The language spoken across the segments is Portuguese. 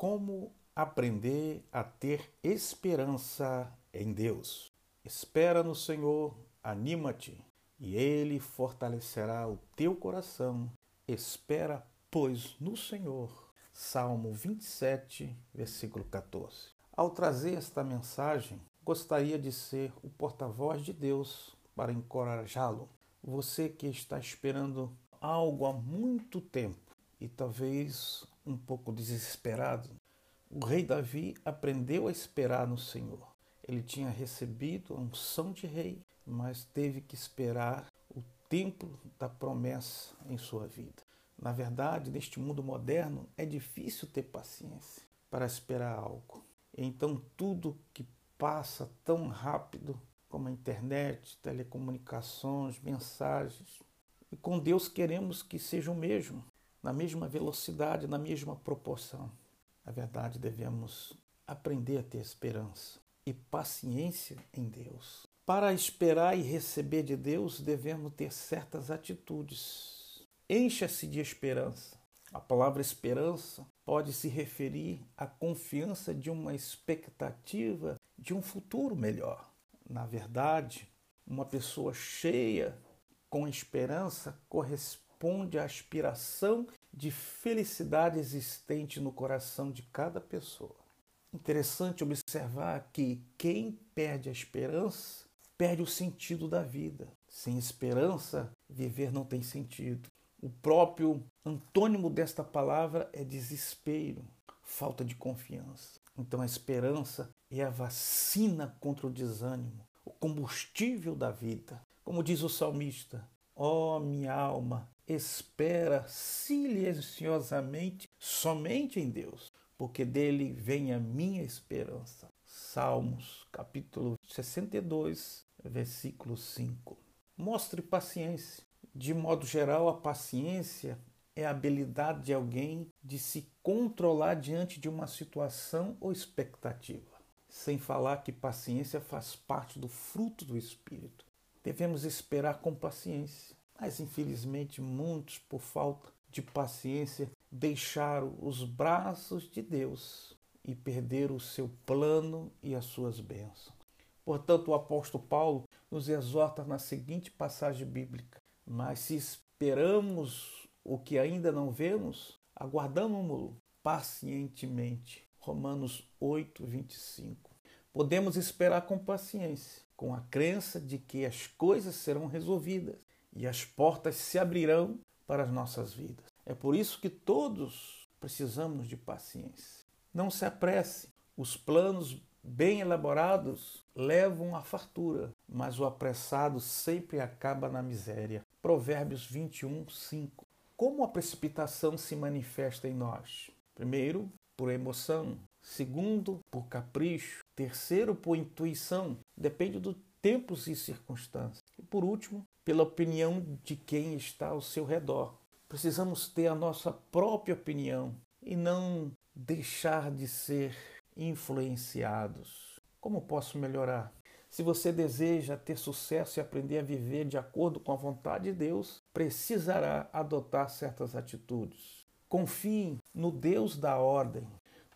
Como aprender a ter esperança em Deus? Espera no Senhor, anima-te, e Ele fortalecerá o teu coração. Espera, pois, no Senhor. Salmo 27, versículo 14. Ao trazer esta mensagem, gostaria de ser o porta-voz de Deus para encorajá-lo. Você que está esperando algo há muito tempo e talvez um pouco desesperado, o rei Davi aprendeu a esperar no Senhor. Ele tinha recebido a unção de rei, mas teve que esperar o tempo da promessa em sua vida. Na verdade, neste mundo moderno, é difícil ter paciência para esperar algo. Então, tudo que passa tão rápido como a internet, telecomunicações, mensagens, e com Deus queremos que seja o mesmo, na mesma velocidade, na mesma proporção. Na verdade, devemos aprender a ter esperança e paciência em Deus. Para esperar e receber de Deus, devemos ter certas atitudes. Encha-se de esperança. A palavra esperança pode se referir à confiança de uma expectativa de um futuro melhor. Na verdade, uma pessoa cheia com esperança corresponde à aspiração de felicidade existente no coração de cada pessoa. Interessante observar que quem perde a esperança perde o sentido da vida. Sem esperança, viver não tem sentido. O próprio antônimo desta palavra é desespero, falta de confiança. Então a esperança é a vacina contra o desânimo, o combustível da vida. Como diz o salmista: Ó oh, minha alma, espera silenciosamente somente em Deus, porque dele vem a minha esperança. Salmos, capítulo 62, versículo 5. Mostre paciência. De modo geral, a paciência é a habilidade de alguém de se controlar diante de uma situação ou expectativa. Sem falar que paciência faz parte do fruto do Espírito. Devemos esperar com paciência, mas infelizmente muitos, por falta de paciência, deixaram os braços de Deus e perderam o seu plano e as suas bênçãos. Portanto, o apóstolo Paulo nos exorta na seguinte passagem bíblica: Mas se esperamos o que ainda não vemos, aguardamos-lo pacientemente. Romanos 8, 25. Podemos esperar com paciência, com a crença de que as coisas serão resolvidas e as portas se abrirão para as nossas vidas. É por isso que todos precisamos de paciência. Não se apresse, os planos bem elaborados levam à fartura, mas o apressado sempre acaba na miséria. Provérbios 21, 5. Como a precipitação se manifesta em nós? Primeiro, por emoção. Segundo, por capricho. Terceiro, por intuição. Depende do tempos e circunstâncias. E por último, pela opinião de quem está ao seu redor. Precisamos ter a nossa própria opinião e não deixar de ser influenciados. Como posso melhorar? Se você deseja ter sucesso e aprender a viver de acordo com a vontade de Deus, precisará adotar certas atitudes. Confie no Deus da ordem,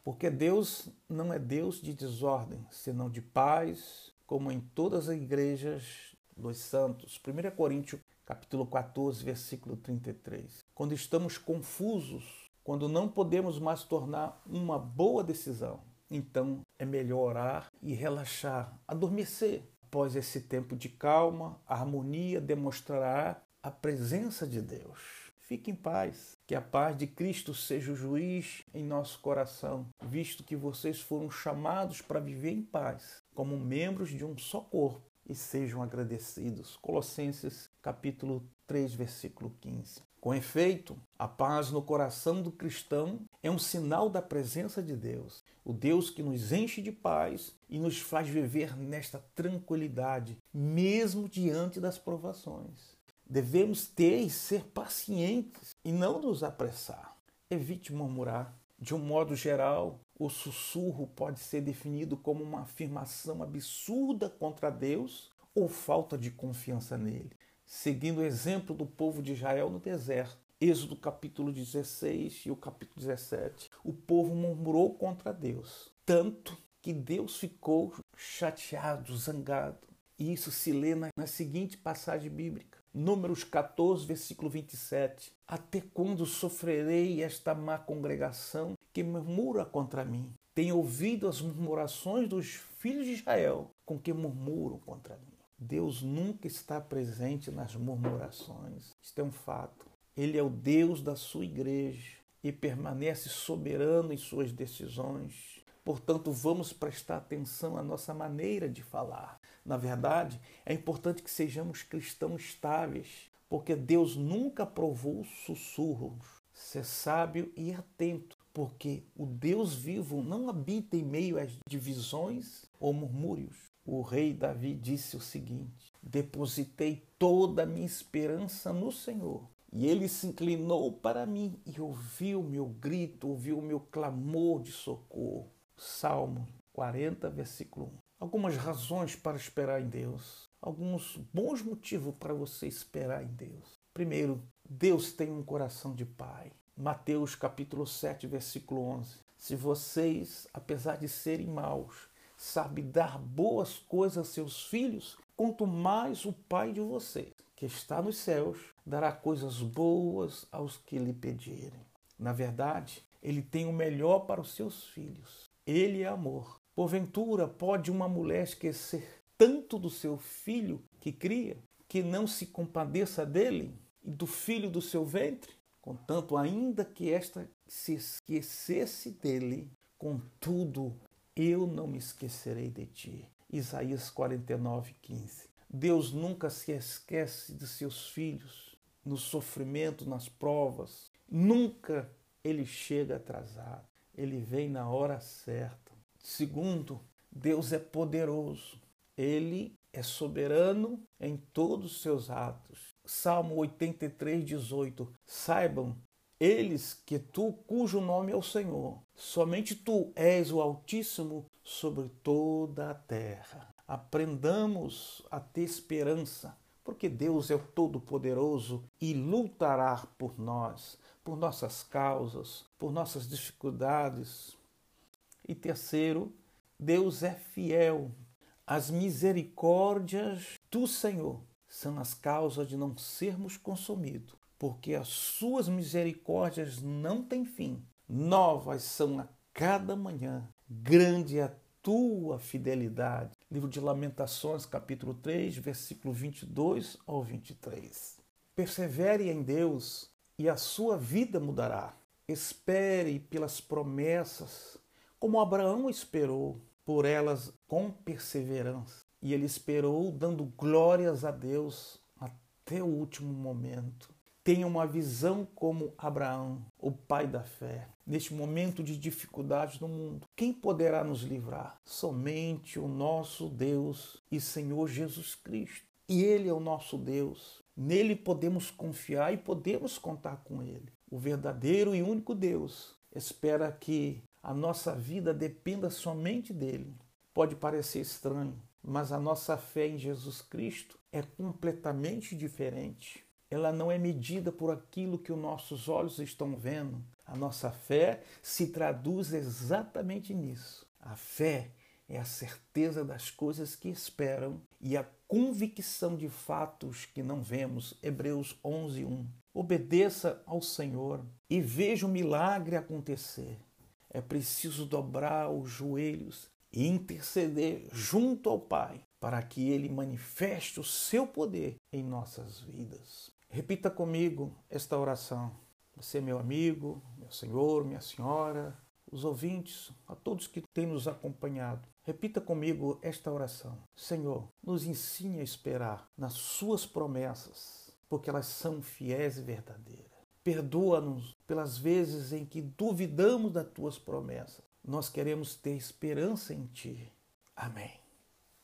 porque Deus não é Deus de desordem, senão de paz, como em todas as igrejas dos santos. 1 Coríntios capítulo 14, versículo 33. Quando estamos confusos, quando não podemos mais tornar uma boa decisão, então é melhor orar e relaxar, adormecer. Após esse tempo de calma, a harmonia demonstrará a presença de Deus. Fique em paz. Que a paz de Cristo seja o juiz em nosso coração, visto que vocês foram chamados para viver em paz, como membros de um só corpo, e sejam agradecidos. Colossenses capítulo 3, versículo 15. Com efeito, a paz no coração do cristão é um sinal da presença de Deus, o Deus que nos enche de paz e nos faz viver nesta tranquilidade, mesmo diante das provações. Devemos ter e ser pacientes e não nos apressar. Evite murmurar. De um modo geral, o sussurro pode ser definido como uma afirmação absurda contra Deus ou falta de confiança nele seguindo o exemplo do povo de Israel no deserto. Êxodo capítulo 16 e o capítulo 17. O povo murmurou contra Deus, tanto que Deus ficou chateado, zangado. E isso se lê na, na seguinte passagem bíblica. Números 14, versículo 27. Até quando sofrerei esta má congregação que murmura contra mim? Tenho ouvido as murmurações dos filhos de Israel com que murmuram contra mim. Deus nunca está presente nas murmurações. Isto é um fato. Ele é o Deus da sua igreja e permanece soberano em suas decisões. Portanto, vamos prestar atenção à nossa maneira de falar. Na verdade, é importante que sejamos cristãos estáveis, porque Deus nunca aprovou sussurros. Ser sábio e atento, porque o Deus vivo não habita em meio às divisões ou murmúrios. O rei Davi disse o seguinte: Depositei toda a minha esperança no Senhor e ele se inclinou para mim e ouviu o meu grito, ouviu o meu clamor de socorro. Salmo 40, versículo 1. Algumas razões para esperar em Deus. Alguns bons motivos para você esperar em Deus. Primeiro, Deus tem um coração de pai. Mateus capítulo 7, versículo 11. Se vocês, apesar de serem maus, sabem dar boas coisas a seus filhos, quanto mais o Pai de vocês, que está nos céus, dará coisas boas aos que lhe pedirem. Na verdade, ele tem o melhor para os seus filhos. Ele é amor. Porventura, pode uma mulher esquecer tanto do seu filho que cria, que não se compadeça dele e do filho do seu ventre? Contanto, ainda que esta se esquecesse dele, contudo, eu não me esquecerei de ti. Isaías 49, 15. Deus nunca se esquece de seus filhos no sofrimento, nas provas. Nunca ele chega atrasado. Ele vem na hora certa. Segundo, Deus é poderoso. Ele é soberano em todos os seus atos. Salmo 83, 18. Saibam eles que tu, cujo nome é o Senhor, somente tu és o Altíssimo sobre toda a terra. Aprendamos a ter esperança, porque Deus é o Todo-Poderoso e lutará por nós, por nossas causas, por nossas dificuldades. E terceiro, Deus é fiel. As misericórdias do Senhor são as causas de não sermos consumidos, porque as suas misericórdias não têm fim. Novas são a cada manhã. Grande é a tua fidelidade. Livro de Lamentações, capítulo 3, versículo 22 ao 23. Persevere em Deus e a sua vida mudará. Espere pelas promessas, como Abraão esperou por elas com perseverança. E ele esperou dando glórias a Deus até o último momento. Tenha uma visão como Abraão, o pai da fé. Neste momento de dificuldades no mundo, quem poderá nos livrar? Somente o nosso Deus e Senhor Jesus Cristo. E Ele é o nosso Deus. Nele podemos confiar e podemos contar com Ele. O verdadeiro e único Deus espera que a nossa vida dependa somente dele. Pode parecer estranho, mas a nossa fé em Jesus Cristo é completamente diferente ela não é medida por aquilo que os nossos olhos estão vendo. A nossa fé se traduz exatamente nisso. A fé é a certeza das coisas que esperam e a convicção de fatos que não vemos. Hebreus 11:1. Obedeça ao Senhor e veja o milagre acontecer. É preciso dobrar os joelhos e interceder junto ao Pai para que ele manifeste o seu poder em nossas vidas. Repita comigo esta oração. Você, meu amigo, meu senhor, minha senhora, os ouvintes, a todos que têm nos acompanhado. Repita comigo esta oração. Senhor, nos ensine a esperar nas Suas promessas, porque elas são fiéis e verdadeiras. Perdoa-nos pelas vezes em que duvidamos das Tuas promessas. Nós queremos ter esperança em Ti. Amém.